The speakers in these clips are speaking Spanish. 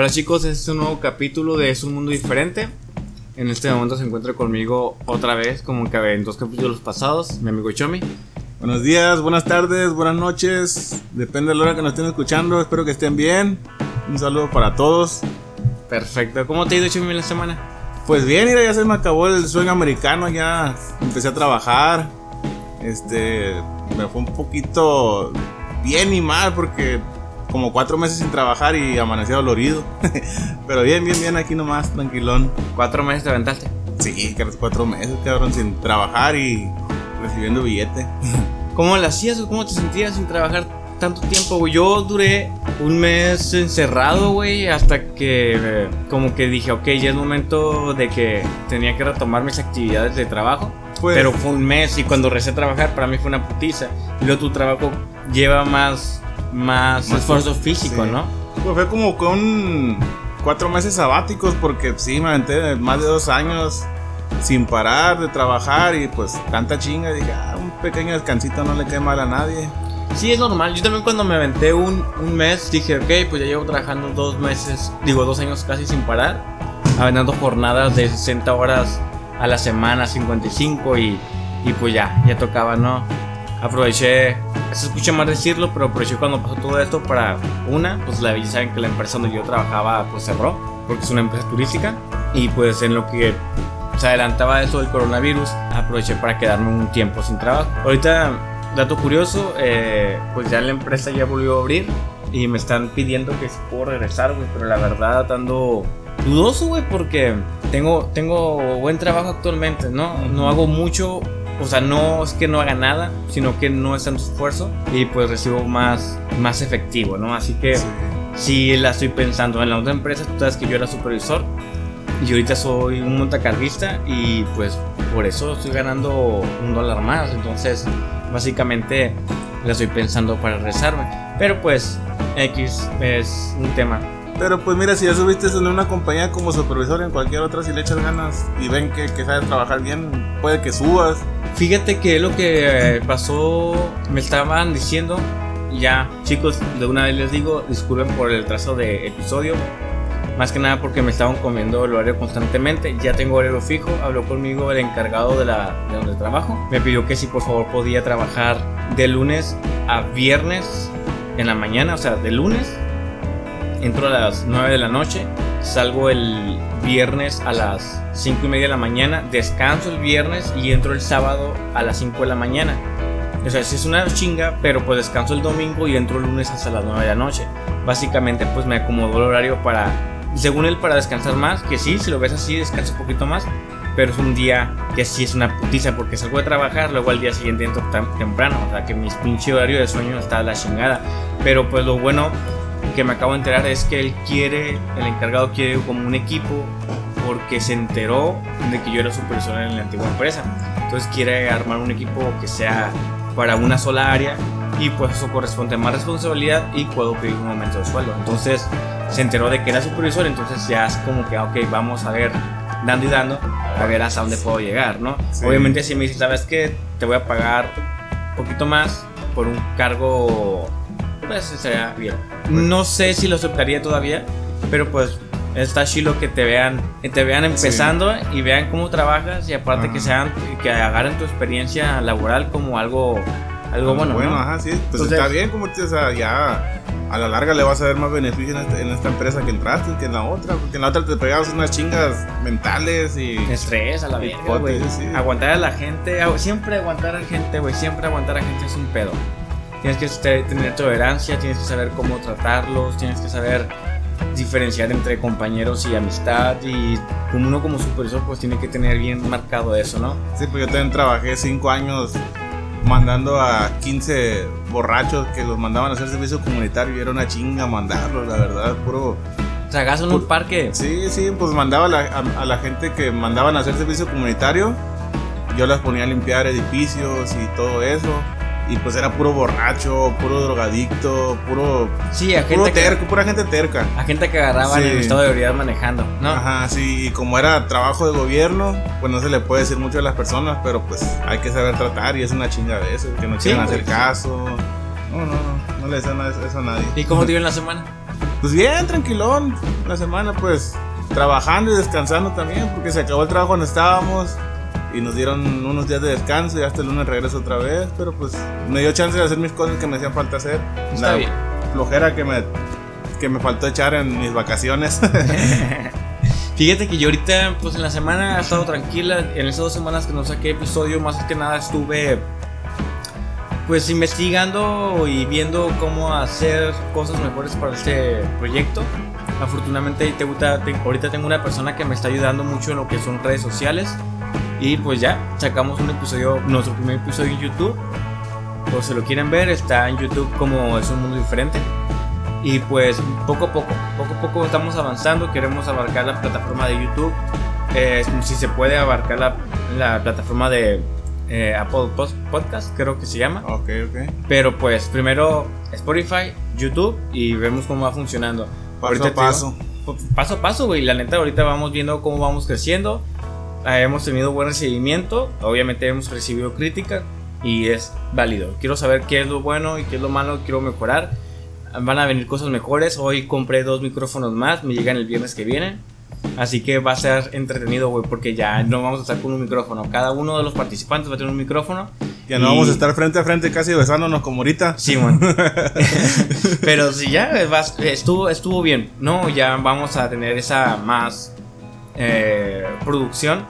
Hola chicos, este es un nuevo capítulo de Es un mundo diferente. En este momento se encuentra conmigo otra vez, como que en dos capítulos pasados, mi amigo Chomi. Buenos días, buenas tardes, buenas noches. Depende de la hora que nos estén escuchando. Espero que estén bien. Un saludo para todos. Perfecto. ¿Cómo te ha ido Chomi en la semana? Pues bien, mira, ya se me acabó el sueño americano. Ya empecé a trabajar. Este, me fue un poquito bien y mal porque como cuatro meses sin trabajar y amanecí dolorido. Pero bien, bien, bien, aquí nomás, tranquilón. ¿Cuatro meses te aventaste? Sí, cuatro meses, cabrón, sin trabajar y recibiendo billete. ¿Cómo lo hacías o cómo te sentías sin trabajar tanto tiempo, güey? Yo duré un mes encerrado, güey, hasta que como que dije, ok, ya es momento de que tenía que retomar mis actividades de trabajo. Pues, pero fue un mes y cuando recé a trabajar para mí fue una putiza. Y luego tu trabajo lleva más más, esfuerzo físico, ¿no? Pues fue como con cuatro meses sabáticos porque sí, me aventé más de dos años sin parar de trabajar y pues tanta chinga, dije, ah, un pequeño descansito no le queda mal a nadie. Sí, es normal. Yo también cuando me aventé un, un mes dije, ok, pues ya llevo trabajando dos meses, digo dos años casi sin parar, aventando jornadas de 60 horas a la semana, 55 y, y pues ya, ya tocaba, ¿no? Aproveché, se escucha más decirlo, pero aproveché cuando pasó todo esto para una, pues la belleza en que la empresa donde yo trabajaba pues cerró, porque es una empresa turística, y pues en lo que se adelantaba eso del coronavirus, aproveché para quedarme un tiempo sin trabajo. Ahorita, dato curioso, eh, pues ya la empresa ya volvió a abrir y me están pidiendo que si puedo regresar, güey, pero la verdad ando dudoso, güey, porque tengo, tengo buen trabajo actualmente, ¿no? No hago mucho o sea, no es que no haga nada, sino que no es tanto esfuerzo y pues recibo más, más efectivo, ¿no? Así que si la estoy pensando. En la otra empresa, tú sabes que yo era supervisor y ahorita soy un montacarguista y pues por eso estoy ganando un dólar más. Entonces, básicamente la estoy pensando para rezarme. Pero pues, X es un tema pero pues mira, si ya subiste en una compañía como supervisor en cualquier otra, si le echas ganas y ven que, que sabes trabajar bien, puede que subas. Fíjate que lo que eh, pasó, me estaban diciendo, ya chicos, de una vez les digo, disculpen por el trazo de episodio, más que nada porque me estaban comiendo el horario constantemente, ya tengo horario fijo, habló conmigo el encargado de, la, de donde trabajo, me pidió que si por favor podía trabajar de lunes a viernes en la mañana, o sea, de lunes entro a las 9 de la noche, salgo el viernes a las 5 y media de la mañana, descanso el viernes y entro el sábado a las 5 de la mañana. O sea, si es una chinga, pero pues descanso el domingo y entro el lunes hasta las 9 de la noche. Básicamente pues me acomodó el horario para, según él, para descansar más, que sí, si lo ves así, descanso un poquito más. Pero es un día que sí es una putiza porque salgo de trabajar, luego al día siguiente entro tan temprano. O sea que mi pinche horario de sueño está a la chingada. Pero pues lo bueno que me acabo de enterar es que él quiere, el encargado quiere como un equipo porque se enteró de que yo era supervisor en la antigua empresa. Entonces quiere armar un equipo que sea para una sola área y pues eso corresponde a más responsabilidad y puedo pedir un aumento de sueldo. Entonces se enteró de que era supervisor, entonces ya es como que, ok, vamos a ver, dando y dando, a ver hasta dónde puedo llegar, ¿no? Obviamente si me dice, ¿sabes qué? Te voy a pagar un poquito más por un cargo, pues sería bien. No sé si lo aceptaría todavía, pero pues está chilo que te vean, te vean empezando y vean cómo trabajas y aparte que sean que agarren tu experiencia laboral como algo algo bueno. Bueno, ajá, sí. Pues está bien, como te, o sea, ya a la larga le vas a ver más beneficio en, este, esta empresa que entraste que en la otra, porque en la otra te pegabas unas chingas mentales y estrés a la vez, güey. Aguantar a la gente, siempre aguantar a la gente, güey, siempre aguantar a la gente es un pedo. Tienes que tener tolerancia, tienes que saber cómo tratarlos, tienes que saber diferenciar entre compañeros y amistad y como uno como supervisor pues tiene que tener bien marcado eso, ¿no? Sí, pues yo también trabajé cinco años mandando a 15 borrachos que los mandaban a hacer servicio comunitario y era una chinga mandarlos, la verdad, puro... ¿Tragazo en un parque? Sí, sí, pues mandaba a la, a la gente que mandaban a hacer servicio comunitario, yo las ponía a limpiar edificios y todo eso y pues era puro borracho, puro drogadicto, puro. Sí, a gente. terco, pura gente terca. A gente que agarraba en el estado de ebriedad manejando, ¿no? Ajá, sí, y como era trabajo de gobierno, pues no se le puede decir mucho a las personas, pero pues hay que saber tratar y es una chinga de eso, que no quieren hacer caso. No, no, no, no le dicen eso a nadie. ¿Y cómo te iba en la semana? Pues bien, tranquilón. La semana, pues, trabajando y descansando también, porque se acabó el trabajo donde estábamos y nos dieron unos días de descanso y hasta el lunes regreso otra vez, pero pues me dio chance de hacer mis cosas que me hacían falta hacer. Está la bien. flojera que me, que me faltó echar en mis vacaciones. Fíjate que yo ahorita, pues en la semana he estado tranquila. En esas dos semanas que no saqué episodio, más que nada estuve pues investigando y viendo cómo hacer cosas mejores para este proyecto. Afortunadamente te gusta- te- ahorita tengo una persona que me está ayudando mucho en lo que son redes sociales. Y pues ya, sacamos un episodio, nuestro primer episodio en YouTube. Por si lo quieren ver, está en YouTube como es un mundo diferente. Y pues poco a poco, poco a poco estamos avanzando, queremos abarcar la plataforma de YouTube, eh, si se puede abarcar la, la plataforma de eh, Apple Podcast, creo que se llama. ok, ok. Pero pues primero Spotify, YouTube y vemos cómo va funcionando. Paso Ahorita a paso. digo, paso a paso, güey. La neta, ahorita vamos viendo cómo vamos creciendo. Ah, hemos tenido buen recibimiento. Obviamente hemos recibido crítica y es válido. Quiero saber qué es lo bueno y qué es lo malo. Quiero mejorar. Van a venir cosas mejores. Hoy compré dos micrófonos más. Me llegan el viernes que viene. Así que va a ser entretenido, güey, porque ya no vamos a estar con un micrófono. Cada uno de los participantes va a tener un micrófono. Ya no Y- vamos a estar frente a frente casi besándonos como ahorita. Sí, man. Pero si ya vas- estuvo, estuvo bien, ¿no? Ya vamos a tener esa más eh, producción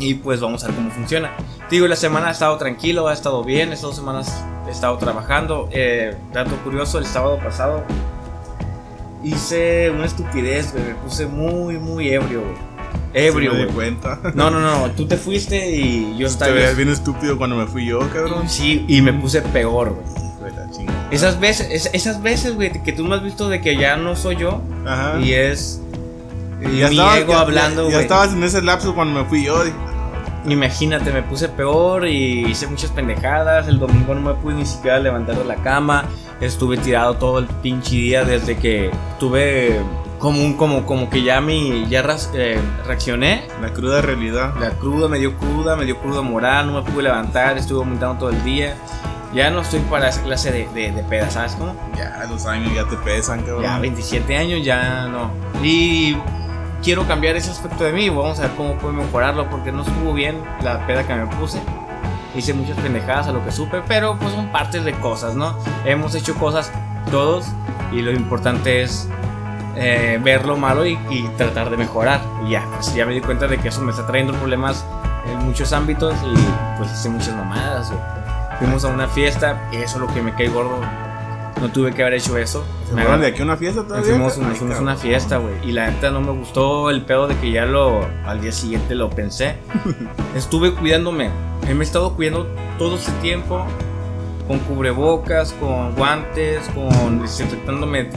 y pues vamos a ver cómo funciona. Te Digo, la semana ha estado tranquilo, ha estado bien, estas dos semanas he estado trabajando. Eh, dato curioso, el sábado pasado hice una estupidez, güey, me puse muy, muy ebrio, güey. Ebrio, Sí me di cuenta. No, no, no, tú te fuiste y yo Te estaba... veías bien estúpido cuando me fui yo, cabrón. Sí, y me puse peor, güey. Esas veces, es- esas veces, güey, que tú me has visto de que ya no soy yo Ajá. y es Y ya mi estaba- ego ya- hablando, Ya, ya estabas en ese lapso cuando me fui yo. dije, Imagínate, me puse peor y hice muchas pendejadas. El domingo no me pude ni siquiera levantar de la cama. Estuve tirado todo el pinche día desde que tuve como un como como que ya mi ya ras- eh, reaccioné. La cruda realidad. La cruda me dio cruda, me dio cruda moral, no me pude levantar, estuve vomitando todo el día. Ya no estoy para esa clase de, de, de pedas, ¿sabes cómo? Ya los años ya te pesan, cabrón. Ya 27 años, ya no. Y quiero cambiar ese aspecto de mí. Vamos a ver cómo puedo mejorarlo porque no estuvo bien la peda que me puse. Hice muchas pendejadas a lo que supe, pero pues son partes de cosas, ¿no? Hemos hecho cosas todos y lo importante es eh, ver lo malo y, y tratar de mejorar. Y ya, pues ya me di cuenta de que eso me está trayendo problemas en muchos ámbitos y pues hice muchas mamadas. Fuimos a una fiesta eso es lo que me cae gordo. No tuve que haber hecho eso. ¿Se Me de aquí una fiesta todavía? fuimos, Ay, nos fuimos a cabrón. una fiesta, güey. Y la neta no me gustó el pedo de que ya lo. Al día siguiente lo pensé. Estuve cuidándome. Me he estado cuidando todo este tiempo. Con cubrebocas, con guantes, con desinfectándome.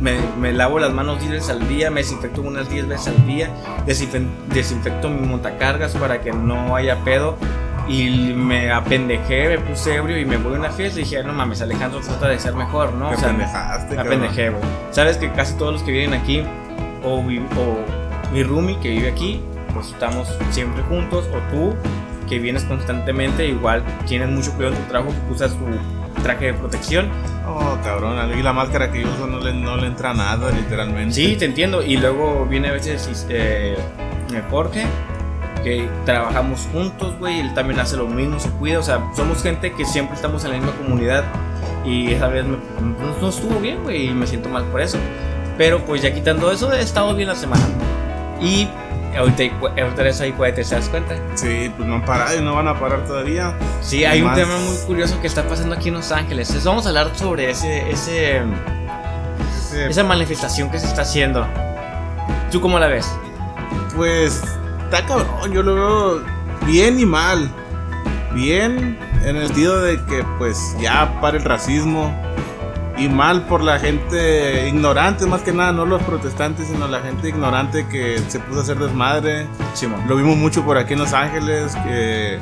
Me, me lavo las manos 10 veces al día, me desinfecto unas 10 veces al día, desinfe- desinfecto mi montacargas para que no haya pedo. Y me apendejé, me puse ebrio y me voy a una fiesta y dije, no mames, Alejandro trata de ser mejor, ¿no? Te O sea, pendejaste, me apendejé, güey. Sabes que casi todos los que viven aquí, o, o mi roomie que vive aquí, pues estamos siempre juntos, o tú que vienes constantemente, igual tienes mucho cuidado en tu trabajo, usas tu traje de protección. Oh, cabrón. Y la máscara que yo uso no le, no le entra nada, literalmente. Sí, te entiendo. Y luego viene a veces eh, Jorge, que trabajamos juntos, güey. Él también hace lo mismo, se cuida. O sea, somos gente que siempre estamos en la misma comunidad. Y esa vez me- no, no estuvo bien, güey. Y me siento mal por eso. Pero pues ya quitando eso, he estado bien la semana. Y ahorita, hay ahorita eres ahí cohetes, ¿te das cuenta? Sí, pues no han parado y no van a parar todavía. Sí, hay un Más- tema muy curioso que está pasando aquí en Los Ángeles. Entonces, vamos a hablar sobre ese, ese, Ese- esa manifestación que se está haciendo. ¿Tú cómo la ves? Pues está cabrón, yo lo veo bien y mal. Bien en el sentido de que pues ya para el racismo y mal por la gente ignorante, más que nada, no los protestantes, sino la gente ignorante que se puso a hacer desmadre. Simón. Lo vimos mucho por aquí en Los Ángeles, que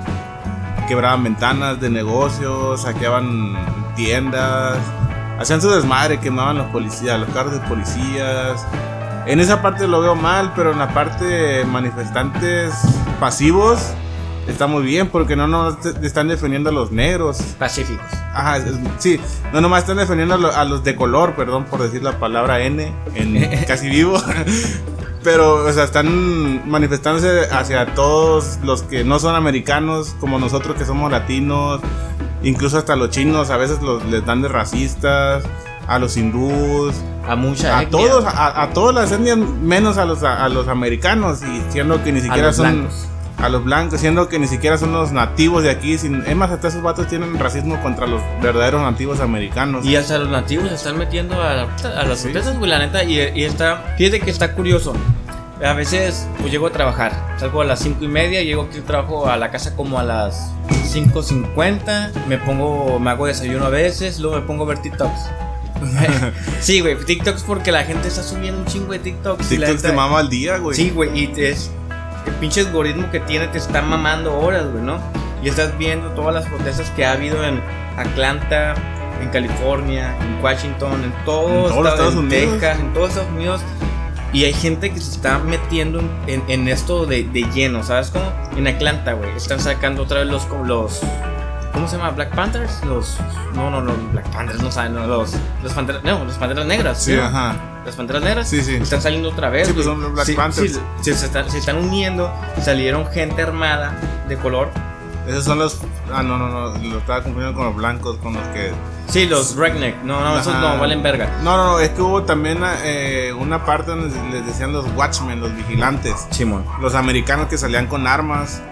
quebraban ventanas de negocios, saqueaban tiendas, hacían su desmadre, quemaban los policías, los carros de policías. En esa parte lo veo mal, pero en la parte de manifestantes pasivos, está muy bien porque no nos están defendiendo a los negros. Pacíficos. Ajá, sí, no nomás están defendiendo a, los de color, perdón por decir la palabra N en casi vivo. Pero, o sea, están manifestándose hacia todos los que no son americanos, como nosotros que somos latinos, incluso hasta los chinos, a veces los, les dan de racistas, a los hindús, a mucha a todos, a, a, todas las etnias, menos a los, a, los americanos, y siendo que ni siquiera son a los blancos, siendo que ni siquiera son los nativos de aquí. Sin, es más, hasta esos vatos tienen racismo contra los verdaderos nativos americanos. Y hasta los nativos se están metiendo a, a las empresas, güey, la neta. Y, y, está, fíjate que está curioso. A veces, pues llego a trabajar. Salgo a las 5 y media, llego aquí trabajo a la casa como a las 5.50. Me pongo, me hago desayuno a veces, luego me pongo a ver TikToks. sí, güey, TikToks porque la gente está subiendo un chingo de TikToks. TikToks te mama al día, güey. Sí, güey, y es el pinche algoritmo que tiene te está mamando horas, güey, ¿no? Y estás viendo todas las protestas que ha habido en Atlanta, en California, en Washington, en todos, en Estados, Unidos. Texas, en todos Estados Unidos. Y hay gente que se está metiendo en, esto de, lleno, ¿sabes cómo? En Atlanta, güey. Están sacando otra vez los, los ¿Cómo se llama? Black Panthers. Los. No, no, no. Black Panthers no saben. No, los. Los panteras. No, los panteras negras. Sí, ajá. Las panteras negras. Sí, sí. Están saliendo otra vez. Sí, pues son los Black Panthers. Sí, se, están, se, están, uniendo. Salieron gente armada de color. Esos son los. Ah, no, no, no. Lo estaba confundiendo con los blancos, con los que. Sí, los redneck. No, no, esos no valen verga. No, no, no. Es que hubo también eh, una parte donde les decían los watchmen, los vigilantes. Simón. Los americanos que salían con armas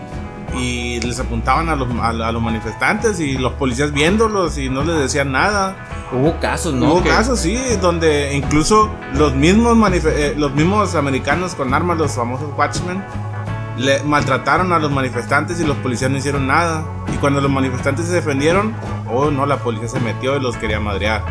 y les apuntaban a los, a, los manifestantes y los policías viéndolos y no les decían nada. Hubo casos, ¿no? Hubo casos, sí, donde incluso los mismos, eh, los mismos americanos con armas, los famosos Watchmen, le maltrataron a los manifestantes y los policías no hicieron nada. Y cuando los manifestantes se defendieron, oh no, la policía se metió y los quería madrear.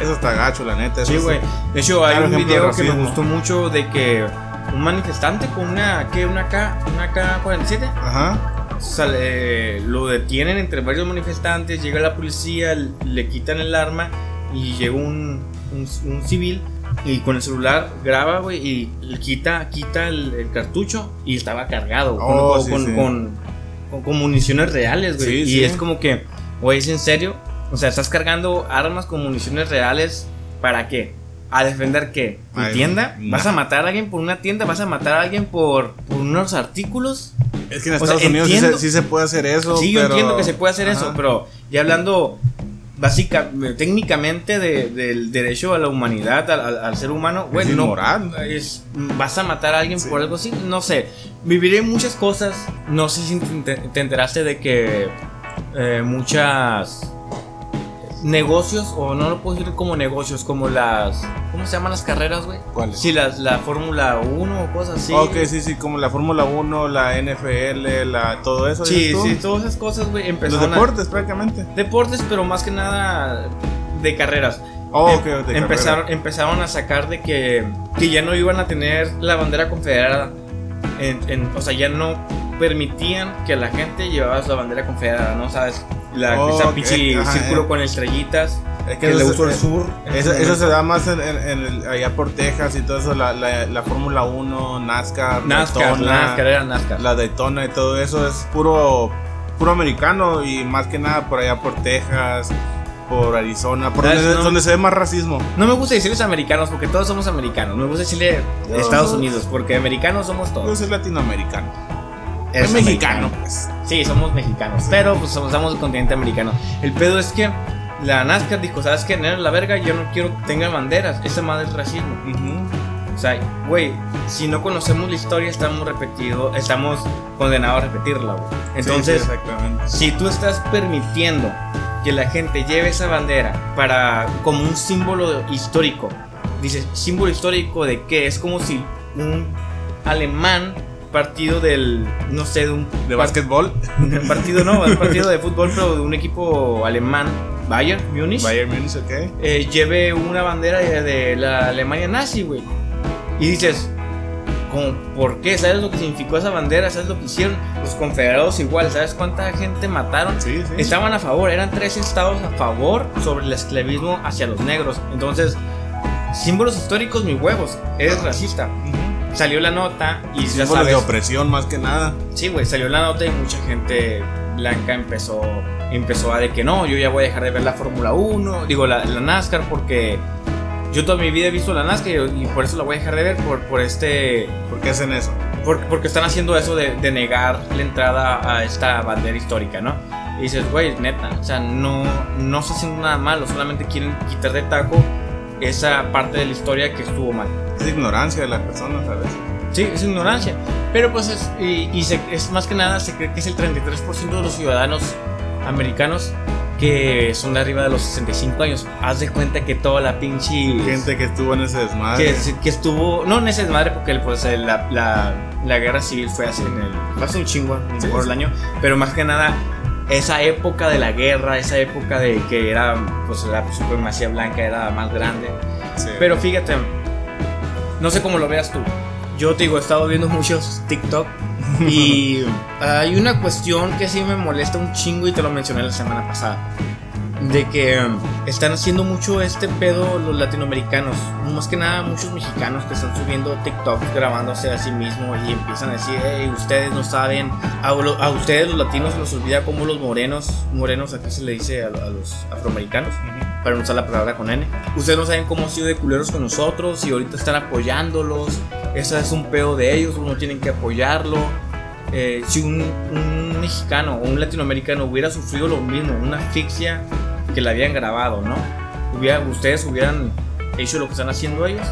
Eso está gacho, la neta. Sí, güey. De hecho, hay un video que me gustó mucho de que un manifestante con una, ¿qué? Una K, una K-47. Ajá Sale, lo detienen entre varios manifestantes, llega la policía, le quitan el arma y llega un, un, civil y con el celular graba, güey, y le quita, quita el, cartucho y estaba cargado oh, con, con, municiones reales, güey. y es como que, güey, ¿es en serio? O sea, estás cargando armas con municiones reales, ¿para qué? ¿A defender qué? ¿Tu tienda? ¿Vas a matar a alguien por una tienda? ¿Vas a matar a alguien por, por unos artículos? Es que en Estados Unidos sí se, puede hacer eso. Sí, yo entiendo que se puede hacer eso, pero ya hablando básica, técnicamente del derecho a la humanidad, al, ser humano, güey, es no es, vas a matar a alguien por algo así, no sé. Viviré muchas cosas, no sé si te, enteraste de que eh, muchas negocios, o no lo puedo decir como negocios, como las. ¿Cómo se llaman las carreras, güey? ¿Cuáles? Sí, las, la Fórmula 1 o cosas así. Ok, sí, sí, como la Fórmula 1, la NFL, la, todo eso. Sí, sí, todas esas cosas, güey. Los deportes, prácticamente. Deportes, pero más que nada de carreras. Oh, ok, de empezaron, empezaron a sacar de que, que ya no iban a tener la bandera confederada. o sea, ya no permitían que la gente llevara la bandera confederada, ¿no? ¿Sabes? La, oh, esa pinche círculo con estrellitas. Es que, le gustó el sur. Eso, se da más en, en, allá por Texas y todo eso, la, la, la Fórmula 1, NASCAR, NASCAR, NASCAR, era NASCAR. La Daytona y todo eso es puro, puro americano y más que nada por allá por Texas, por Arizona, por donde, se ve más racismo. No me gusta decirles americanos porque todos somos americanos. Me gusta decirle Estados Unidos porque americanos somos todos. Yo soy latinoamericano. Es, mexicano, pues. Sí, somos mexicanos, pero pues somos, del continente americano. El pedo es que la NASCAR dijo, ¿sabes qué? En la verga, yo no quiero que tengan banderas. Esa madre es racismo. O sea, güey, si no conocemos la historia, estamos repetido, estamos condenados a repetirla, güey. Entonces, si tú estás permitiendo que la gente lleve esa bandera para como un símbolo histórico, dices, símbolo histórico de qué? Es como si un alemán partido del, no sé, de un... ¿De básquetbol? Un partido, no, un partido de fútbol, pero de un equipo alemán, Bayern Munich. Bayern Munich, ok. Eh, lleve una bandera de, la Alemania nazi, güey. Y dices, como, ¿por qué? ¿Sabes lo que significó esa bandera? ¿Sabes lo que hicieron? Los confederados igual, ¿sabes cuánta gente mataron? Sí, sí. Estaban a favor, eran tres estados a favor sobre el esclavismo hacia los negros. Entonces, símbolos históricos, mis huevos, eres racista. Salió la nota y ya Símbolos de sabes. opresión más que nada. Sí, güey, salió la nota y mucha gente blanca empezó, empezó a de que no, yo ya voy a dejar de ver la Fórmula 1, digo, la, la NASCAR, porque yo toda mi vida he visto la NASCAR y, y por eso la voy a dejar de ver, por, por este, ¿Por qué hacen eso? por- porque están haciendo eso de, de negar la entrada a esta bandera histórica, ¿no? Y dices, güey, neta, o sea, no, no está haciendo nada malo, solamente quieren quitar de taco esa parte de la historia que estuvo mal. Es ignorancia de las personas a veces. Sí, es ignorancia. Pero pues es, y, y se- es más que nada, se cree que es el 33% de los ciudadanos americanos que son de arriba de los 65 años. Haz de cuenta que toda la pinche... Gente que estuvo en ese desmadre. que, que estuvo, no en ese desmadre porque pues, la, la, la guerra civil fue hace, en el, hace un chingo, Sí, por sí. el año, pero más que nada esa época de la guerra, esa época de que era pues la supremacía blanca era más grande. Sí. Pero fíjate, no sé cómo lo veas tú. Yo te digo, he estado viendo muchos TikTok y hay una cuestión que sí me molesta un chingo y te lo mencioné la semana pasada. De que um, están haciendo mucho este pedo los latinoamericanos, más que nada muchos mexicanos que están subiendo TikToks grabándose a sí mismos y empiezan a decir, hey, ustedes no saben, a, lo- a ustedes los latinos los olvida como los morenos, morenos acá se le dice a, a los afroamericanos, para no usar la palabra con N. Ustedes no saben cómo han sido de culeros con nosotros y ahorita están apoyándolos. Ese es un pedo de ellos, uno tienen que apoyarlo. Eh, si un, un mexicano o un latinoamericano hubiera sufrido lo mismo, una asfixia que la habían grabado, ¿no? Hubiera, ustedes hubieran hecho lo que están haciendo ellos.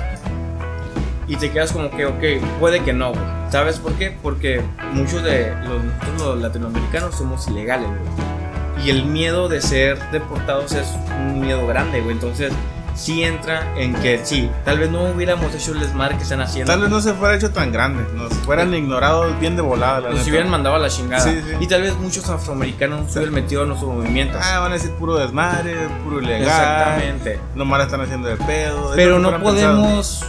Y te quedas como que, ok, puede que no, güey. ¿Sabes por qué? Porque muchos de los, nosotros los latinoamericanos somos ilegales, güey. Y el miedo de ser deportados es un miedo grande, güey. Entonces, sí entra en que sí, tal vez no hubiéramos hecho el desmadre que están haciendo. Tal vez no se fuera hecho tan grande. Nos fueran ignorados bien de volada. La Nos neta. hubieran mandado a la chingada. Sí, sí. Y tal vez muchos afroamericanos no se hubieran metido en nuestros movimientos. Ah, van a decir puro desmadre, puro ilegal. Exactamente. Nomás están haciendo de pedo. Pero no podemos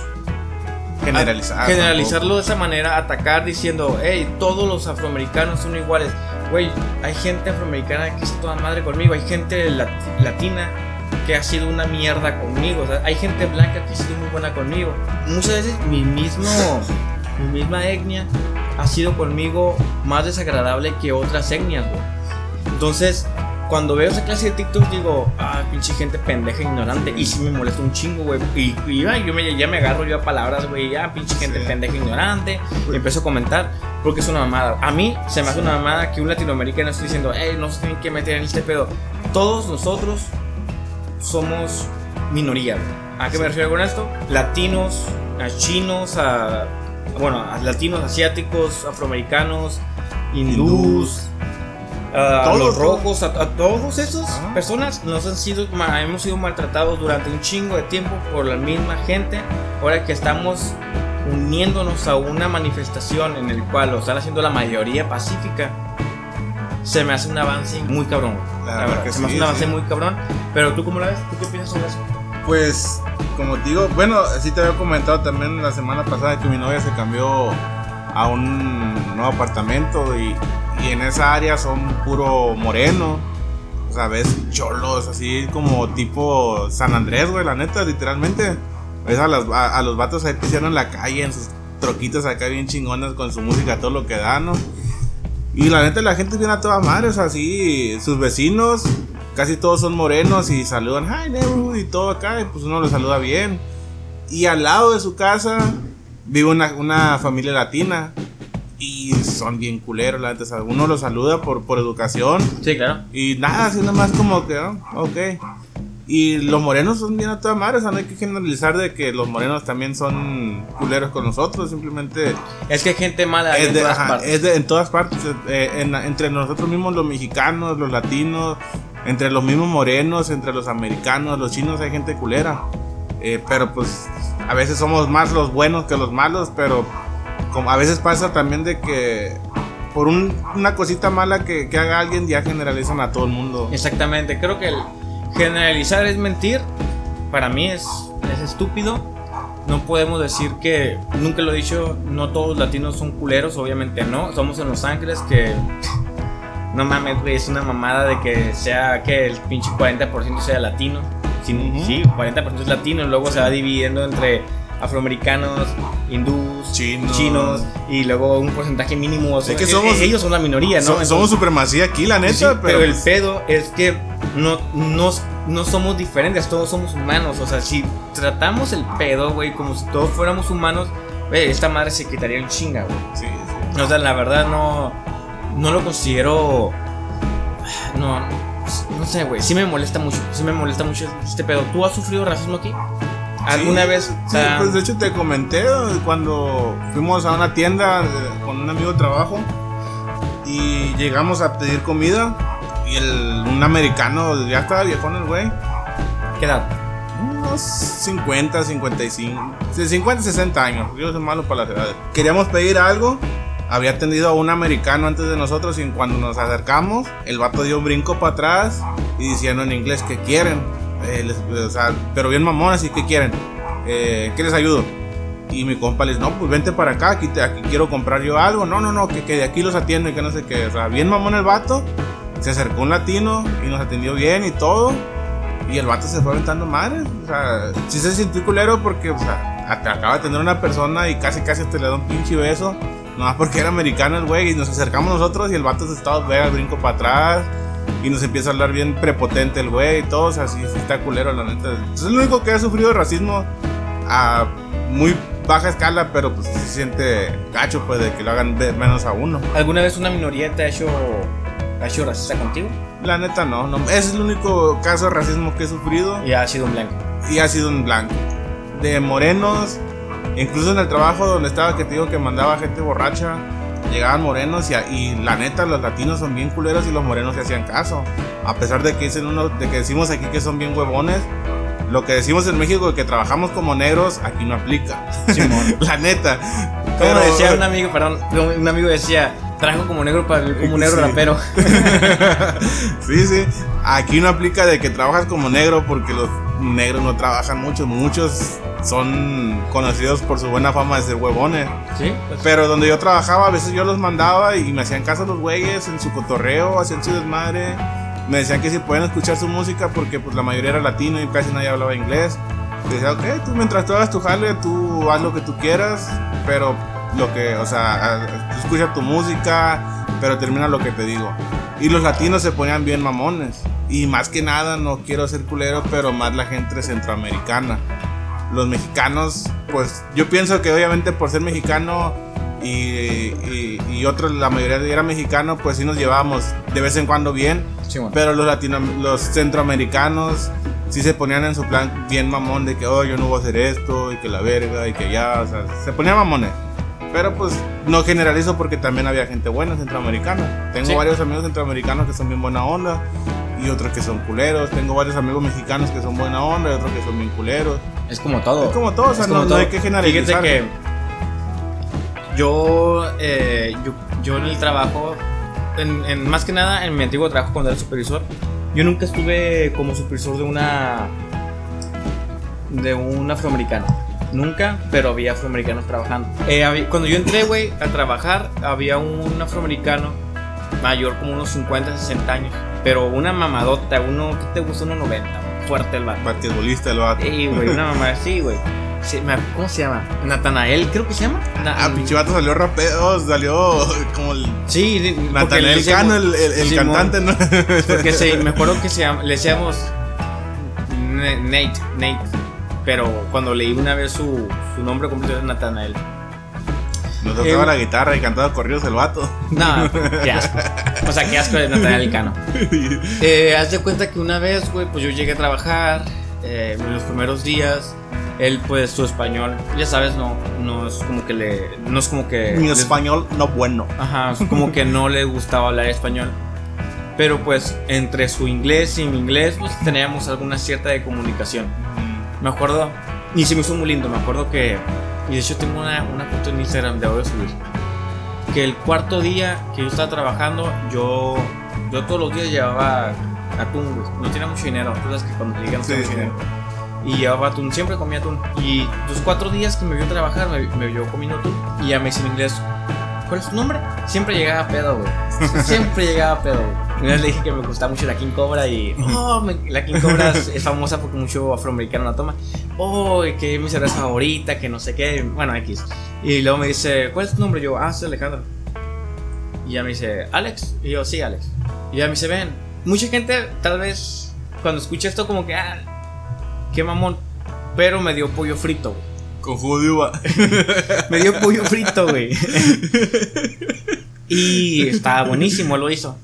generalizar. generalizarlo de esa manera, atacar diciendo, hey, todos los afroamericanos son iguales. Güey, hay gente afroamericana que es toda madre conmigo, hay gente lat- latina que ha sido una mierda conmigo, o sea, hay gente blanca que ha sido muy buena conmigo. Muchas veces mi mismo, mi misma etnia ha sido conmigo más desagradable que otras etnias, güey. Entonces, cuando veo esa clase de TikTok digo, ah, pinche gente pendeja, ignorante. Y sí me molesta un chingo, güey. Y, y, ay, yo me, ya me agarro yo a palabras, güey. Ya, pinche gente Sí. pendeja, ignorante. Y empiezo a comentar porque es una mamada. A mí se me hace una mamada que un latinoamericano esté diciendo, hey, no se tienen que meter en este pedo. Todos nosotros somos minoría. ¿A qué me refiero con esto? Latinos, a chinos, a. Bueno, a latinos, asiáticos, afroamericanos, hindús, a Todos, los rojos, a, a todos esos Ajá. personas nos han sido, hemos sido maltratados durante un chingo de tiempo por la misma gente. Ahora que estamos uniéndonos a una manifestación en el cual lo están haciendo la mayoría pacífica, se me hace un avance muy cabrón. La La verdad que se me hace un avance sí. muy cabrón. Pero tú, ¿cómo la ves? ¿Tú qué piensas sobre eso? Pues, como te digo, bueno, sí te había comentado también la semana pasada que mi novia se cambió a un nuevo apartamento y, y en esa área son puro moreno. O sea, ves cholos así como tipo San Andrés, güey, la neta, literalmente. Ves a, las- a- a los vatos ahí piseando en la calle, en sus troquitas acá bien chingonas con su música, todo lo que da, ¿no? Y la neta, la gente viene a toda madre, o sea, así, sus vecinos, casi todos son morenos y saludan, hi neighborhood y todo acá, y pues uno lo saluda bien. Y al lado de su casa vive una, una familia latina y son bien culeros, la neta, o sea, uno los saluda por, por educación Sí, claro. y nada, así nomás como que, ah, ok. Y los morenos son bien a toda madre, o sea, no hay que generalizar de que los morenos también son culeros con nosotros, simplemente Es que hay gente mala es en de, todas ajá, partes. es de- en todas partes, eh, en- entre nosotros mismos los mexicanos, los latinos, entre los mismos morenos, entre los americanos, los chinos hay gente culera. Eh, pero pues a veces somos más los buenos que los malos, pero como a veces pasa también de que por un- una cosita mala que, que haga alguien ya generalizan a todo el mundo. Exactamente, creo que el generalizar es mentir. Para mí es, es estúpido. No podemos decir que, nunca lo he dicho, no todos los latinos son culeros, obviamente no. Somos en Los Ángeles que, no mames, güey, es una mamada de que sea que el pinche 40% sea latino. Sí, Ujú. sí, 40% es latino y luego se va dividiendo entre afroamericanos, hindús, Chinos. chinos y luego un porcentaje mínimo. o sea, que e- somos- ellos son la minoría, ¿no? So- Entonces- somos supremacía aquí, la neta, Sí, pero, pero el pues, pedo es que no, no, no somos diferentes, todos somos humanos. O sea, si tratamos el pedo, güey, como si todos fuéramos humanos, güey, esta madre se quitaría el chinga, güey. sí, sí. O sea, la verdad no, no lo considero. No, no sé, güey. Sí me molesta mucho. Sí me molesta mucho este pedo. ¿Tú has sufrido racismo aquí? ¿Alguna Sí, vez? O Sí, sea, pues de hecho te comenté cuando fuimos a una tienda con un amigo de trabajo y llegamos a pedir comida y el, un americano, ya estaba viejón el güey, ¿Qué edad? unos 50, 55, de 50, 60 años, yo soy malo para las edades. Queríamos pedir algo, había atendido a un americano antes de nosotros y cuando nos acercamos, el vato dio un brinco para atrás y diciendo en inglés que quieren, Eh, les- o sea, pero bien mamón, así que quieren, Eh, ¿qué les ayudo? Y mi compa les no, pues vente para acá, aquí, te- aquí quiero comprar yo algo. No, no, no, que, que de aquí los atiendo y que no sé qué. O sea, bien mamón el vato. Se acercó un latino y nos atendió bien y todo. Y el vato se fue aventando madres. O sea, sí se sintió culero porque, o sea, acaba de tener una persona y casi casi te le da un pinche beso. Nomás porque era americano el güey. Y nos acercamos nosotros y el vato se estaba el brinco para atrás. Y nos empieza a hablar bien prepotente el güey y todo. O sea, sí, sí está culero, la neta. Es el único que ha sufrido racismo a muy baja escala, pero pues se siente gacho, pues, de que lo hagan menos a uno. ¿Alguna vez una minoría te ha hecho, ha hecho racista contigo? La neta, no, no. Ese es el único caso de racismo que he sufrido. Y ha sido un blanco. y ha sido en blanco. De morenos, incluso en el trabajo donde estaba que te digo que mandaba gente borracha, llegaban morenos y, y la neta los latinos son bien culeros y los morenos se hacían caso. A pesar de que dicen uno, de que decimos aquí que son bien huevones, lo que decimos en México de que trabajamos como negros aquí no aplica. Simón. la neta. Como Pero- decía un amigo, perdón, un amigo decía, trajo como negro para como negro Sí. rapero. sí, sí. Aquí no aplica de que trabajas como negro porque los negros no trabajan mucho. Muchos son conocidos por su buena fama de ser huevones. Sí, pues, Pero donde yo trabajaba, a veces yo los mandaba y me hacían caso los güeyes en su cotorreo, hacían su desmadre. Me decían que si pueden escuchar su música porque pues la mayoría era latino y casi nadie hablaba inglés. Decía, ok, tú mientras tú hagas tu jale, tú haz lo que tú quieras, pero lo que, o sea, escucha tu música, pero termina lo que te digo. Y los latinos se ponían bien mamones. Y más que nada, no quiero ser culero, pero más la gente centroamericana los mexicanos, pues yo pienso que obviamente por ser mexicano y, y, y otros, la mayoría era mexicano, pues sí nos llevábamos de vez en cuando bien, Simón. pero los latino, los centroamericanos sí se ponían en su plan bien mamón de que, oh, yo no voy a hacer esto y que la verga y que ya, o sea, se ponían mamones. Pero pues no generalizo porque también había gente buena centroamericana. Tengo Sí. varios amigos centroamericanos que son bien buena onda y otros que son culeros. Tengo varios amigos mexicanos que son buena onda y otros que son bien culeros. Es como todo. Es como todo, o sea, no, no hay que generalizar. Fíjate que yo, eh, yo, yo en el trabajo, en, en- más que nada en mi antiguo trabajo cuando era supervisor, yo nunca estuve como supervisor de una de un afroamericano. Nunca, pero había afroamericanos trabajando. Eh, había- cuando yo entré, güey, a trabajar, había un afroamericano mayor, como unos 50, 60 años. Pero una mamadota, uno, ¿qué te gusta? Uno 90, fuerte el vato. Basquetbolista el vato. Sí, güey, una mamá, sí, güey. ¿Cómo se llama? Natanael, creo que se llama. Na- Ah, pinche vato salió rapeo, salió como el Sí, Natanael Cano, el, el- el Simón, cantante, ¿no? Porque sí, me acuerdo que se llama, le decíamos Nate, Nate. Pero cuando leí una vez su, su nombre completo era Natanael. Nos tocaba Eh, la guitarra y cantaba corridos el vato. No, qué asco. O sea, qué asco de Natanael Cano. Eh, haz de cuenta que una vez, güey, pues yo llegué a trabajar eh, en los primeros días. Él, pues, su español, ya sabes, no, no es como que le. No es como que. Mi les- español no bueno. Ajá, es como que no le gustaba hablar español. Pero, pues, entre su inglés y mi inglés, pues teníamos alguna cierta de comunicación. Me acuerdo, y se me hizo muy lindo, me acuerdo que. Y de hecho, tengo una, una foto en Instagram de voy a subir. Que el cuarto día que yo estaba trabajando, yo. Yo todos los días llevaba atún, güey. No tenía mucho dinero. Tú sabes que cuando llegan no Sí, tengo mucho sí. dinero. Y llevaba atún, siempre comía atún. Y los cuatro días que me vio trabajar, me, me vio comiendo atún. Y ya me dice en inglés, ¿cuál es tu nombre? Siempre llegaba a pedo, güey. Siempre llegaba a pedo, güey. Una vez le dije que me gustaba mucho la King Cobra y. Oh, me- la King Cobra es, es famosa porque mucho afroamericano la toma. Oh, que es mi cerveza favorita, que no sé qué. Bueno, X. Y luego me dice, ¿cuál es tu nombre? Yo, ah, soy Alejandro. Y ya me dice, Alex. Y yo, sí, Alex. Y ya me dice, ven. Mucha gente, tal vez, cuando escucha esto, como que, ah, qué mamón. Pero me dio pollo frito, güey. Con jugo de uva. Me dio pollo frito, güey. y estaba buenísimo, lo hizo.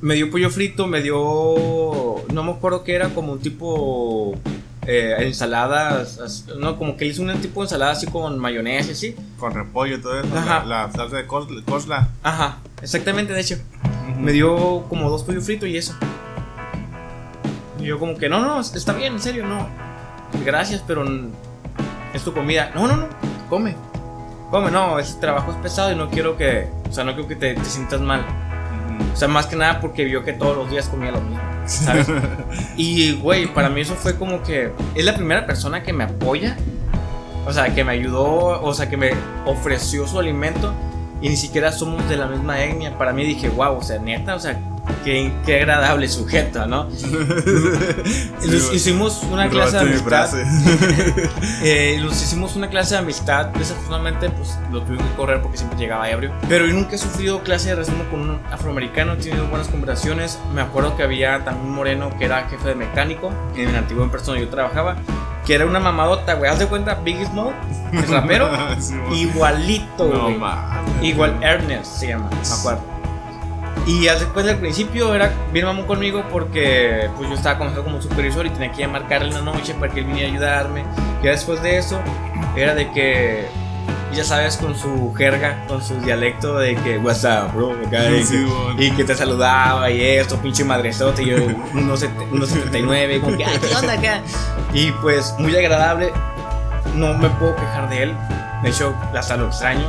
Me dio pollo frito, me dio. No me acuerdo que era como un tipo. Eh, ensaladas. as- No, como que hizo un tipo de ensalada así con mayonesa, así. Con repollo y todo eso. Ajá. La, la salsa de cosla. Ajá, exactamente, de hecho. Me dio como dos pollo frito y eso. Y yo, como que, no, no, está bien, en serio, no. Gracias, pero es tu comida. No, no, no, come. Come, no, ese trabajo es pesado y no quiero que. O sea, no quiero que te, te sientas mal. O sea, más que nada porque vio que todos los días comía lo mismo, ¿sabes? y, güey, para mí eso fue como que es la primera persona que me apoya, o sea, que me ayudó, o sea, que me ofreció su alimento y ni siquiera somos de la misma etnia. Para mí dije, wow, o sea, neta, o sea, qué, qué agradable sujeto, ¿no? Nos hicimos una clase de amistad. Eh, los hicimos una clase de amistad. Desafortunadamente, pues lo tuvimos que correr porque siempre llegaba ebrio. Pero yo nunca he sufrido clase de racismo con un afroamericano. He tenido buenas conversaciones. Me acuerdo que había también un moreno que era jefe de mecánico en el antiguo empresa donde yo trabajaba. Que era una mamadota, güey. Haz de cuenta, Biggie Small, el rapero. Sí, igualito, No. Igual Ernest se llama, me acuerdo. Y al- después del principio era bien mamón conmigo porque pues yo estaba comenzando como supervisor y tenía que marcarle en la noche para que él viniera a ayudarme. Y después de eso era de que, ya sabes, con su jerga, con su dialecto de que, what's up, bro, acá, y, Sí, que, bueno. y que te saludaba y esto, pinche madrezote, y yo unos set- unos 79, como que, "Ah, ¿qué onda acá? Y pues muy agradable, no me puedo quejar de él, de hecho, hasta lo extraño.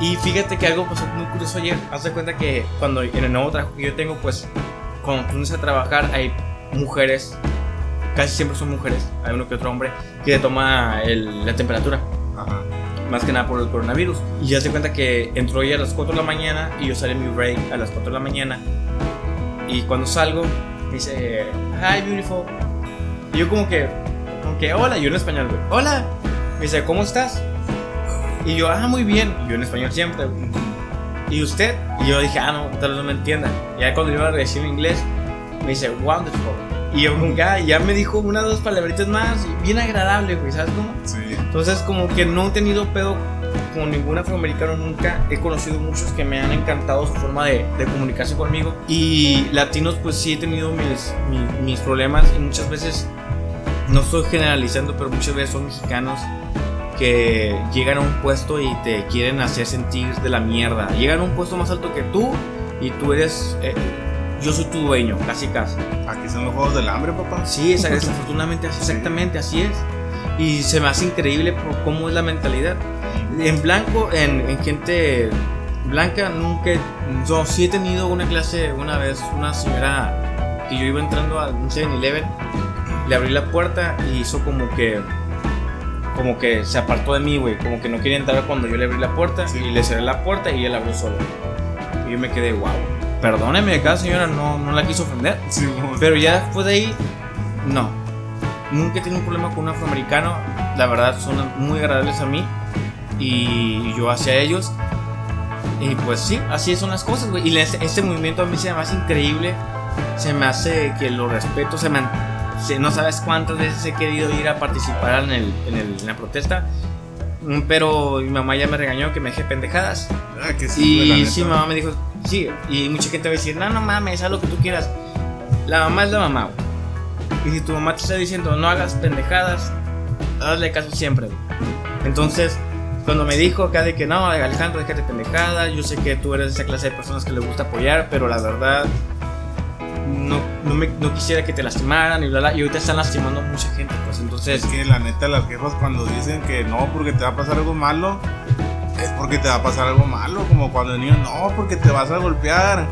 Y fíjate que algo pasó muy curioso ayer. Haz de cuenta que cuando en el nuevo trabajo que yo tengo, pues cuando tú a trabajar, hay mujeres, casi siempre son mujeres, hay uno que otro hombre, que te toma el- la temperatura, Ajá. más que nada por el coronavirus. Y ya se cuenta que entró ella a las 4 de la mañana y yo salí en mi break a las 4 de la mañana. Y cuando salgo, dice, Hi, beautiful. Y yo, como que, como que, hola, yo en español, güey, hola. Me dice, ¿cómo estás? Y yo, ah, muy bien. Yo en español siempre. ¿Y usted? Y yo dije, ah, no, tal vez no me entienda. Y ya cuando iba a decir en inglés, me dice, wonderful. Y yo, que, ah, ya me dijo una o dos palabritas más, bien agradable, güey, ¿sabes cómo? Sí. Entonces, como que no he tenido pedo con ningún afroamericano nunca. He conocido muchos que me han encantado su forma de, de comunicarse conmigo. Y latinos, pues sí he tenido mis, mi- mis problemas. Y muchas veces, no estoy generalizando, pero muchas veces son mexicanos que llegan a un puesto y te quieren hacer sentir de la mierda. Llegan a un puesto más alto que tú y tú eres. eh, yo soy tu dueño, casi casi. Aquí son los juegos del hambre, papá. Sí, esa- desafortunadamente, exactamente así es. Y se me hace increíble por cómo es la mentalidad. En blanco, en, en gente blanca, nunca. Yo sí he tenido una clase una vez, una señora que yo iba entrando al 7-Eleven, le abrí la puerta y hizo como que. Como que se apartó de mí, güey. Como que no quería entrar cuando yo le abrí la puerta Sí. y le cerré la puerta y él abrió solo. Y yo me quedé, wow. Perdóneme, cada señora no, no la quiso ofender. Sí. Pero ya después de ahí, no. Nunca he tenido un problema con un afroamericano. La verdad, son muy agradables a mí. Y yo hacia ellos. Y pues sí, así son las cosas, güey. Y este, movimiento a mí se me hace increíble. Se me hace que lo respeto. Se me, no sabes cuántas veces he querido ir a participar en, el, en, el- en la protesta. Mm, Pero mi mamá ya me regañó que me dejé pendejadas. Ah, que sí, Y sí, mi mamá me dijo, sí. Y mucha gente va a decir, no, no mames, haz lo que tú quieras. La mamá es la mamá, güey. Y si tu mamá te está diciendo, no hagas pendejadas, hazle caso siempre, güey. Entonces, cuando me dijo acá de que no, Alejandro, déjate pendejadas, yo sé que tú eres esa clase de personas que le gusta apoyar, pero la verdad, no, no, me, no quisiera que te lastimaran y bla, bla. Y ahorita están lastimando a mucha gente, pues entonces. Es que la neta, las jefas cuando dicen que no porque te va a pasar algo malo, es porque te va a pasar algo malo. Como cuando el niño, no, porque te vas a golpear.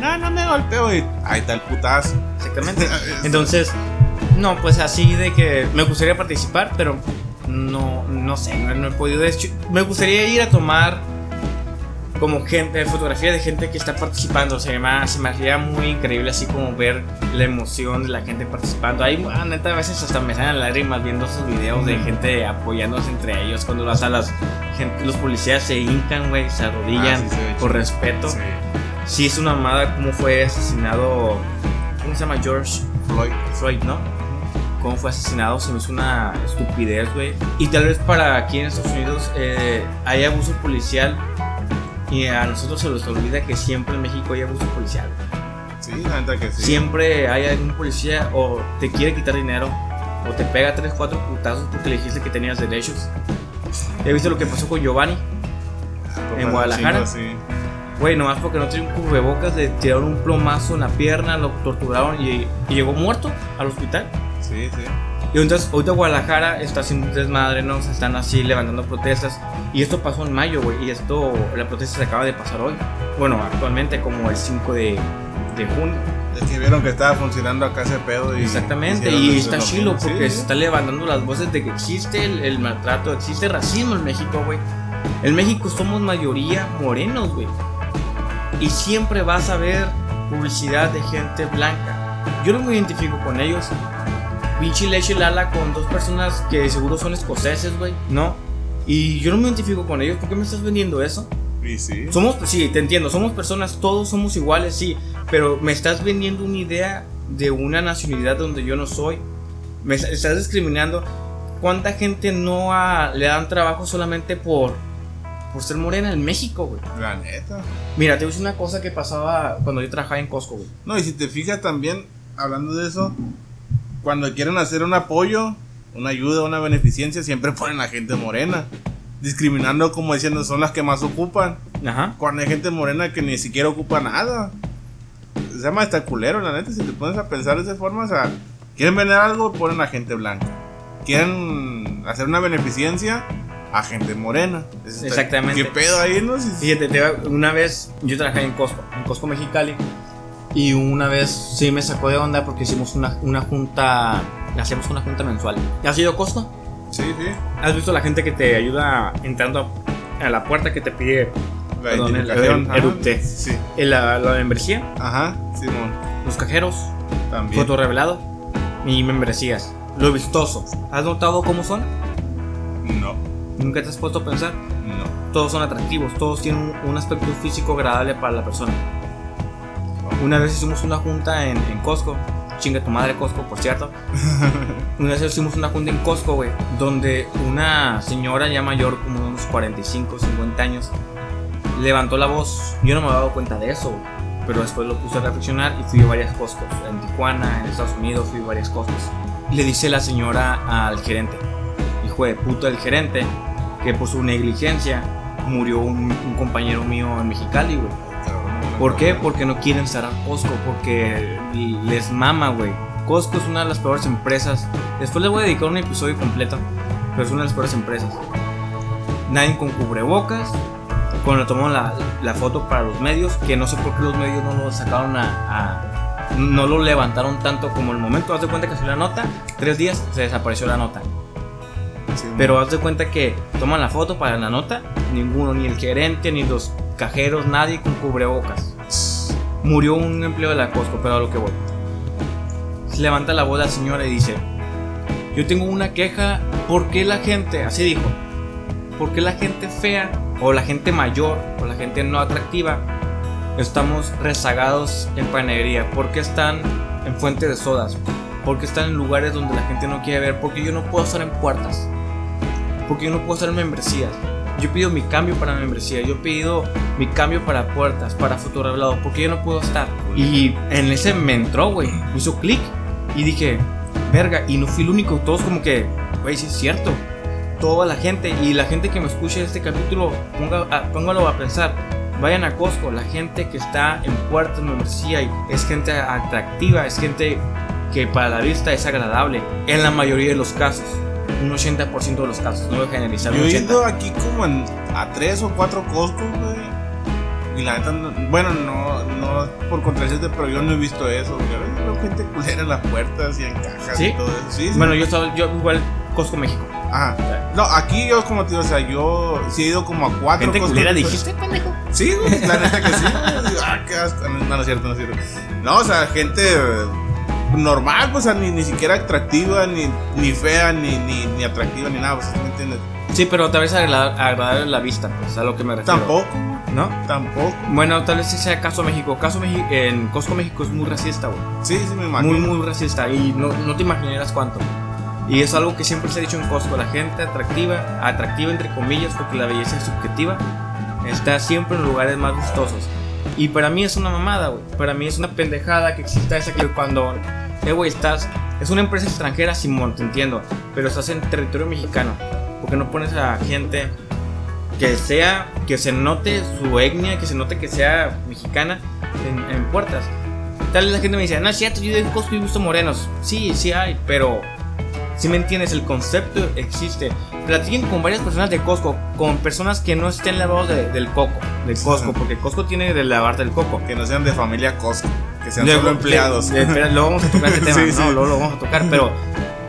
No, no me golpeo. Y ahí está el putazo. Exactamente. Entonces, no, pues así de que me gustaría participar, pero no, no sé, no, no he podido. De hecho, me gustaría ir a tomar como gente, fotografía de gente que está participando. Se me, se me hacía muy increíble así como ver la emoción de la gente participando. Ahí, ah, neta, a veces hasta me salen lágrimas viendo esos videos de gente apoyándose entre ellos. Cuando las gente, los policías se hincan, güey, se arrodillan Ah, sí, se por respeto. Sí. Sí, es una amada cómo fue asesinado. ¿Cómo se llama? George Floyd. Floyd, ¿no? Cómo fue asesinado, se me hizo una estupidez, güey. Y tal vez para aquí en Estados Unidos eh, hay abuso policial y a nosotros se nos olvida que siempre en México hay abuso policial. Sí, la neta que sí. Siempre hay algún policía o te quiere quitar dinero o te pega 3, 4 putazos porque le dijiste que tenías derechos. ¿Ya viste lo que pasó con Giovanni? Por en Guadalajara. sí. Güey, nomás porque no tenía un cubrebocas, le tiraron un plomazo en la pierna, lo torturaron y, y llegó muerto al hospital. Sí, sí. Y entonces, ahorita Guadalajara está haciendo un desmadre, ¿no? Se están así levantando protestas. Y esto pasó en mayo, güey. Y esto, la protesta se acaba de pasar hoy. Bueno, actualmente como el 5 de, de junio. Es que vieron que estaba funcionando acá ese pedo y. Exactamente. Y está lo chilo porque Sí, se está levantando las voces de que existe el, el maltrato, existe racismo en México, güey. En México somos mayoría morenos, güey. Y siempre vas a ver publicidad de gente blanca. Yo no me identifico con ellos. Pinche leche lala con dos personas que seguro son escoceses, güey, ¿no? Y yo no me identifico con ellos. ¿Por qué me estás vendiendo eso? Y sí. Somos, sí, te entiendo, somos personas, todos somos iguales, sí, pero me estás vendiendo una idea de una nacionalidad donde yo no soy. Me est- estás discriminando. ¿Cuánta gente no ha- le dan trabajo solamente por, por ser morena en México, güey? La neta. Mira, te voy a decir una cosa que pasaba cuando yo trabajaba en Costco, güey. No, y si te fijas también, hablando de eso, cuando quieren hacer un apoyo, una ayuda, una beneficencia, siempre ponen a gente morena. Discriminando como diciendo son las que más ocupan. Ajá. Cuando hay gente morena que ni siquiera ocupa nada. Se llama hasta culero, la neta, si te pones a pensar de esa forma, o sea, quieren vender algo, ponen a gente blanca. Quieren hacer una beneficencia a gente morena. Está- Exactamente. ¿Qué pedo ahí, no? Si- Fíjate, te- una vez yo trabajé en Costco, en Costco Mexicali, y una vez sí me sacó de onda porque hicimos una, una junta, hacíamos una junta mensual. ¿Has ido a Costco? Sí, sí. ¿Has visto la gente que te ayuda entrando a la puerta que te pide La Perdón, el- identificación. el- ajá. Sí. el- la, la membresía, Ajá, Simón. los cajeros, También. foto revelado y membresías? Lo vistoso. ¿Has notado cómo son? No, ¿Nunca te has puesto a pensar? no. Todos son atractivos, todos tienen un, un aspecto físico agradable para la persona. Una vez hicimos una junta en, en Costco. Chinga tu madre Costco, por cierto. Una vez hicimos una junta en Costco, güey. Donde una señora ya mayor, como de unos 45, 50 años, levantó la voz. Yo no me había dado cuenta de eso, güey. Pero después lo puse a reflexionar y fui a varias Costcos. En Tijuana, en Estados Unidos, fui a varias Costcos. Y le dice la señora al gerente, hijo de puta del gerente, que por su negligencia murió un, un compañero mío en Mexicali, güey. ¿Por qué? Porque no quieren cerrar Costco, porque les mama, güey. Costco es una de las peores empresas. Después les voy a dedicar un episodio completo, pero es una de las peores empresas. Nadie con cubrebocas. Cuando tomaron la, la foto para los medios, que no sé por qué los medios no lo sacaron a, a- no lo levantaron tanto como el momento. Haz de cuenta que salió la nota, tres días se desapareció la nota. Pero haz de cuenta que toman la foto para la nota, ninguno, ni el gerente, ni los cajeros, nadie con cubrebocas. Murió un empleo de la Costco, pero a lo que voy. Se levanta la voz la señora y dice, yo tengo una queja, ¿por qué la gente, así dijo, por qué la gente fea, o la gente mayor, o la gente no atractiva, estamos rezagados en panadería? ¿Por qué están en fuente de sodas? ¿Por qué están en lugares donde la gente no quiere ver? Porque yo no puedo estar en puertas. Porque yo no puedo en membresías. Yo pido mi cambio para membresía. Yo he pedido mi cambio para puertas, para fotorevelado. Porque yo no puedo estar. Y en ese me entró, güey. Me hizo clic. Y dije, verga. Y no fui el único. Todos como que, güey, sí es cierto. Toda la gente. Y la gente que me escuche este capítulo, ponga, a- póngalo a pensar. Vayan a Costco. La gente que está en puertas, membresía. Es gente atractiva. Es gente que para la vista es agradable. En la mayoría de los casos. Un 80% de los casos. No voy a generalizar. Yo he 80. ido aquí como en- a tres o cuatro Costco, güey. Y la neta, no- bueno, no, no por contradecirte, pero yo no he visto eso. güey. A veces veo gente culera en las puertas y en cajas ¿Sí? y todo eso. Sí, sí. Bueno, yo estaba, yo igual Costco México. Ajá. No, aquí yo como te digo, o sea, yo sí he ido como a cuatro Gente Costco culera, dijiste, pendejo. Sí, güey, la neta que sí. güey. Ah, qué asco. No, no es cierto, no es cierto. No, o sea, gente normal, pues, o sea, ni, ni siquiera atractiva, ni, ni fea, ni, ni, ni atractiva, ni nada, pues, ¿sí ¿me entiendes? Sí, pero tal vez agrada- agradable la vista, pues, a lo que me refiero. Tampoco, ¿No? tampoco. Bueno, tal vez sea caso México. Caso México, en Costco México es muy racista, güey. Sí, sí, me imagino. Muy, muy racista. Y no, no te imaginarás cuánto. Y es algo que siempre se ha dicho en Costco. La gente atractiva, atractiva entre comillas, porque la belleza es subjetiva, está siempre en lugares más gustosos. Y para mí es una mamada, güey. Para mí es una pendejada que exista esa que cuando, güey, estás. Es una empresa extranjera, Simón, te entiendo. Pero estás en territorio mexicano. porque no pones a gente que sea, que se note su etnia, que se note que sea mexicana en, en puertas? Tal vez la gente me dice, no es cierto, yo de Costco he visto morenos. Sí, sí hay, pero si me entiendes, el concepto existe. Platiquen con varias personas de Costco, con personas que no estén lavados de- del coco, de Costco, porque Costco tiene de lavar del coco. Que no sean de familia Costco, que sean Luego- solo empleados. de- espera, luego vamos a tocar este tema, Sí, no, sí. luego lo vamos a tocar, pero,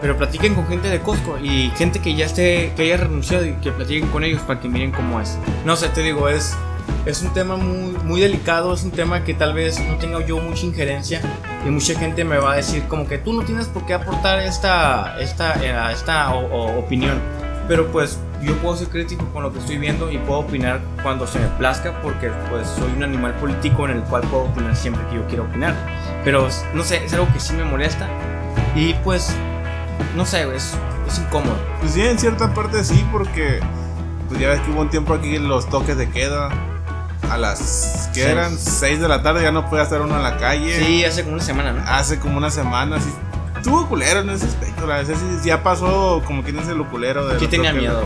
pero platiquen con gente de Costco y gente que ya esté, que haya renunciado y que platiquen con ellos para que miren cómo es. No sé, te digo, es, es un tema muy, muy delicado, es un tema que tal vez no tenga yo mucha injerencia y mucha gente me va a decir como que tú no tienes por qué aportar esta, esta, eh, esta o- o- opinión. Pero pues yo puedo ser crítico con lo que estoy viendo y puedo opinar cuando se me plazca porque pues soy un animal político en el cual puedo opinar siempre que yo quiero opinar. Pero no sé, es algo que sí me molesta y pues no sé, es, es incómodo. Pues sí, en cierta parte sí, porque pues ya ves que hubo un tiempo aquí los toques de queda. A las que eran 6 de la tarde ya no puede estar uno en la calle. Sí, hace como una semana, ¿no? Hace como una semana, sí. Estuvo culero en ese aspecto. La sí, ya pasó como quien dice lo culero de los tenía toques- miedo.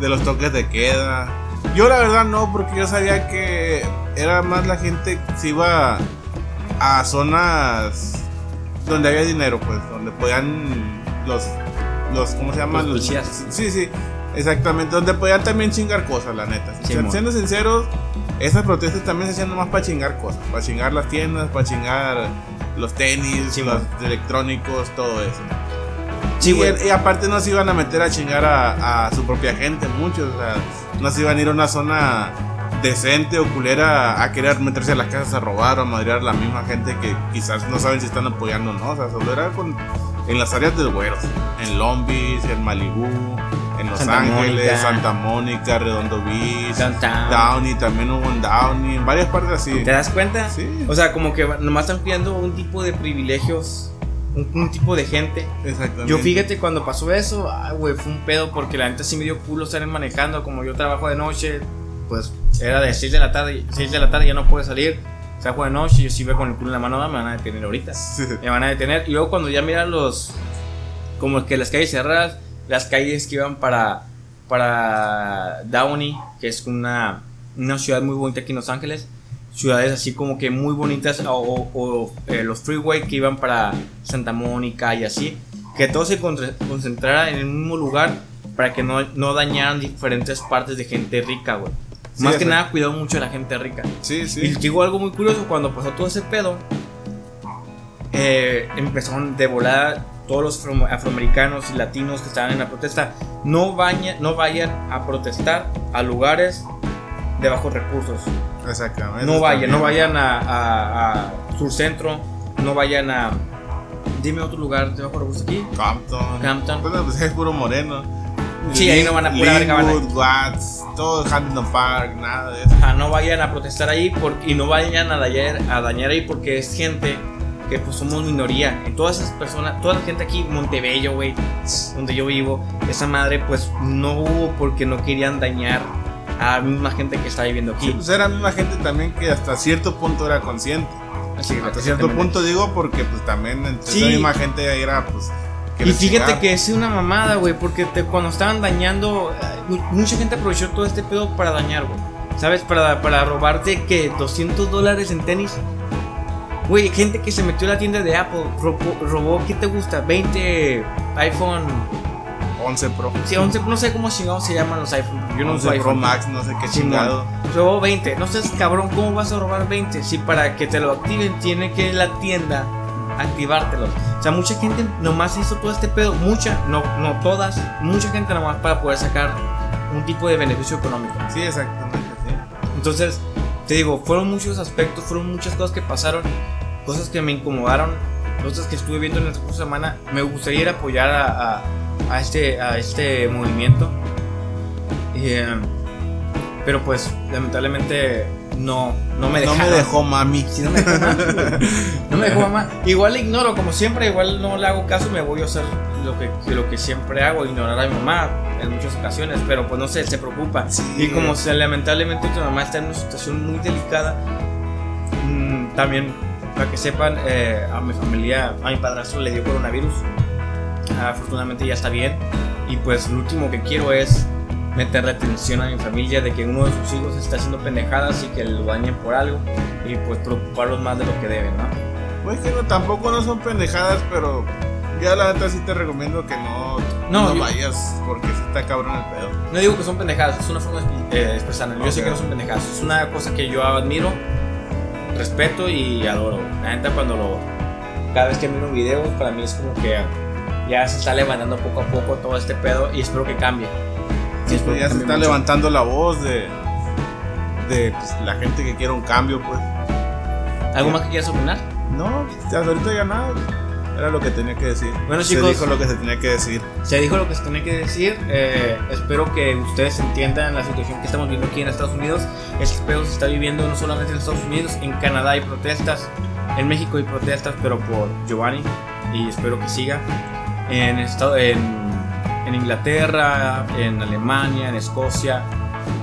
de los toques de queda. Yo la verdad no, porque yo sabía que era más la gente que se iba a zonas donde había dinero, pues, donde podían los, los ¿cómo se llaman? Los policías. Sí, sí, exactamente, donde podían también chingar cosas, la neta. Sí, siendo sinceros, esas protestas también se hacían nomás para chingar cosas, para chingar las tiendas, para chingar los tenis, Sí, los mon. electrónicos, todo eso. Sí, y, y aparte no se iban a meter a chingar a, a su propia gente, muchos. O sea, no se iban a ir a una zona decente o culera a querer meterse a las casas a robar o a madrear a la misma gente que quizás no saben si están apoyando o no. O sea, solo era con, en las áreas del güeros. En Long Beach, en Malibu, en Los Santa Ángeles, Mónica. Santa Mónica, Redondo Beach, Downtown. Downey, también hubo en Downey, en varias partes así. ¿Te das cuenta? Sí. O sea, como que nomás están pidiendo un tipo de privilegios, un, un tipo de gente. Exactamente. Yo fíjate cuando pasó eso, ay, güey, fue un pedo porque la neta sí me dio culo estar manejando, como yo trabajo de noche, pues era de 6 de la tarde, 6 de la tarde ya no puedo salir, trabajo de noche, yo sí veo con el culo en la mano, me van a detener ahorita. Sí. Me van a detener y luego cuando ya miran los como que las calles cerradas, las calles que iban para para Downey, que es una una ciudad muy bonita aquí en Los Ángeles, ciudades así como que muy bonitas o, o- o, eh, los freeway que iban para Santa Mónica y así, que todo se concentrara en el mismo lugar para que no, no dañaran diferentes partes de gente rica, güey. Sí, Más que exacto. nada cuidado mucho de la gente rica. Sí, Y sí. llegó algo muy curioso cuando pasó todo ese pedo. Eh, empezaron de volar todos los afro- afroamericanos y latinos que estaban en la protesta. No, baña- no vayan a protestar a lugares de bajos recursos. Exactamente. No vayan, no vayan a, a, a Sur Centro. No vayan a. Dime otro lugar de bajos recursos aquí. Compton. Campton. Bueno, pues es puro moreno. Sí, ahí no van a- a- Linwood, Watts, todo Huntington Park, nada de eso. Ajá, no vayan a protestar ahí por- y no vayan a dañar, a dañar ahí porque es gente que pues somos minoría. En todas esas personas, toda la gente aquí, Montebello, güey, donde yo vivo, esa madre pues no hubo porque no querían dañar a la misma gente que está viviendo Sí, aquí. pues era la misma gente también que hasta cierto punto era consciente. Así que, Hasta cierto punto digo porque pues también entre Sí. esa misma gente era pues... que Y fíjate que es una mamada, güey, porque te- cuando estaban dañando, eh, mu- mucha gente aprovechó todo este pedo para dañar, güey. ¿Sabes? Para, para robarte que 200 dólares en tenis. Güey, gente que se metió a la tienda de Apple, robó, robó ¿qué te gusta? 20 iPhone, 11 Pro. sí, 11, no sé cómo chingados se llaman los iPhone. Yo no 11 uso Pro. Max, no sé qué Sí, chingado. Robó 20. No seas cabrón, ¿cómo vas a robar 20? Si para que te lo activen tiene que la tienda activártelos. O sea, mucha gente nomás hizo todo este pedo, mucha, no, no todas, mucha gente nomás para poder sacar un tipo de beneficio económico. Sí, exactamente, sí. Entonces, te digo, fueron muchos aspectos, fueron muchas cosas que pasaron, cosas que me incomodaron, cosas que estuve viendo en curso de semana. Me gustaría ir a apoyar a, a, a este, a este movimiento. Y, eh, pero pues, lamentablemente, no, no me No dejaron. me dejó mami. Sí, no me dejó mamá. No me dejó mamá. Igual le ignoro, como siempre, igual no le hago caso, me voy a hacer lo que, lo que siempre hago, ignorar a mi mamá en muchas ocasiones, pero pues no sé, se preocupa. Sí. Y como se, lamentablemente tu mamá está en una situación muy delicada, mm, también para que sepan, eh, a mi familia, a mi padrastro le dio coronavirus. Afortunadamente ya está bien. Y pues lo último que quiero es meterle atención a mi familia de que uno de sus hijos está haciendo pendejadas y que lo dañen por algo. Y pues preocuparlos más de lo que deben, ¿no? Pues que no, tampoco no son pendejadas, pero ya la neta sí te recomiendo que no, No, no, yo- vayas porque sí está cabrón el pedo. No digo que son pendejadas, es una forma de eh, expresarlo. Yo sé que no son pendejadas, es una cosa que yo admiro, respeto y adoro. La neta, cuando lo. Cada vez que miro videos, para mí es como que ya se está levantando poco a poco todo este pedo y espero que cambie. Pues ya se está mucho. levantando la voz de, de pues, la gente que quiere un cambio, pues. ¿Algo más que quieras opinar? No, hasta ahorita ya nada. Era lo que tenía que decir. Bueno, se chicos. dijo lo que se tenía que decir. Se dijo lo que se tenía que decir. eh, espero que ustedes entiendan la situación que estamos viendo aquí en Estados Unidos. Este pedo se está viviendo no solamente en Estados Unidos, en Canadá hay protestas, en México hay protestas, pero por Giovanni. Y espero que siga. En, estado, en, en Inglaterra, en Alemania, en Escocia.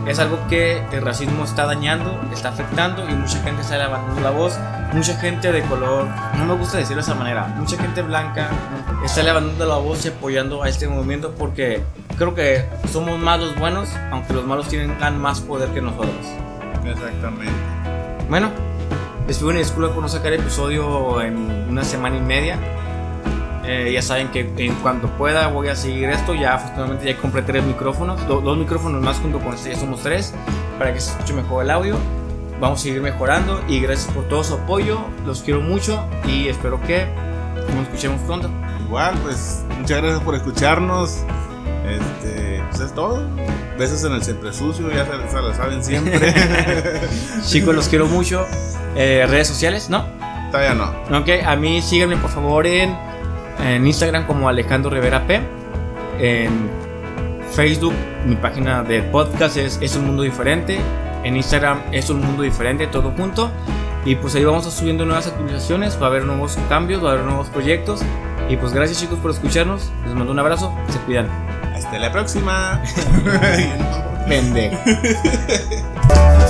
Es algo que el racismo está dañando, está afectando y mucha gente está levantando la voz. Mucha gente de color, no me gusta decirlo de esa manera, mucha gente blanca está levantando la voz y apoyando a este movimiento porque creo que somos más los buenos, aunque los malos tienen tan más poder que nosotros. Exactamente. Bueno, les pido una disculpa por no sacar episodio en una semana y media. Eh, ya saben que en cuanto pueda voy a seguir esto. Ya afortunadamente ya compré tres micrófonos, do- dos micrófonos más junto con este ya somos tres para que se escuche mejor el audio. Vamos a seguir mejorando y gracias por todo su apoyo. Los quiero mucho y espero que nos escuchemos pronto. Igual, pues, muchas gracias por escucharnos. Este, pues es todo. Besos en el siempre sucio, ya se, se lo saben siempre. Chicos, los quiero mucho. Eh, redes sociales, ¿no? Todavía no. Ok, a mí síganme por favor en, en Instagram como Alejandro Rivera P. En Facebook, mi página de podcast es Es un Mundo Diferente. En Instagram es un Mundo Diferente, todo junto. Y pues ahí vamos a subiendo nuevas actualizaciones, va a haber nuevos cambios, va a haber nuevos proyectos. Y pues gracias chicos por escucharnos. Les mando un abrazo, se cuidan. Hasta la próxima. Pendejo.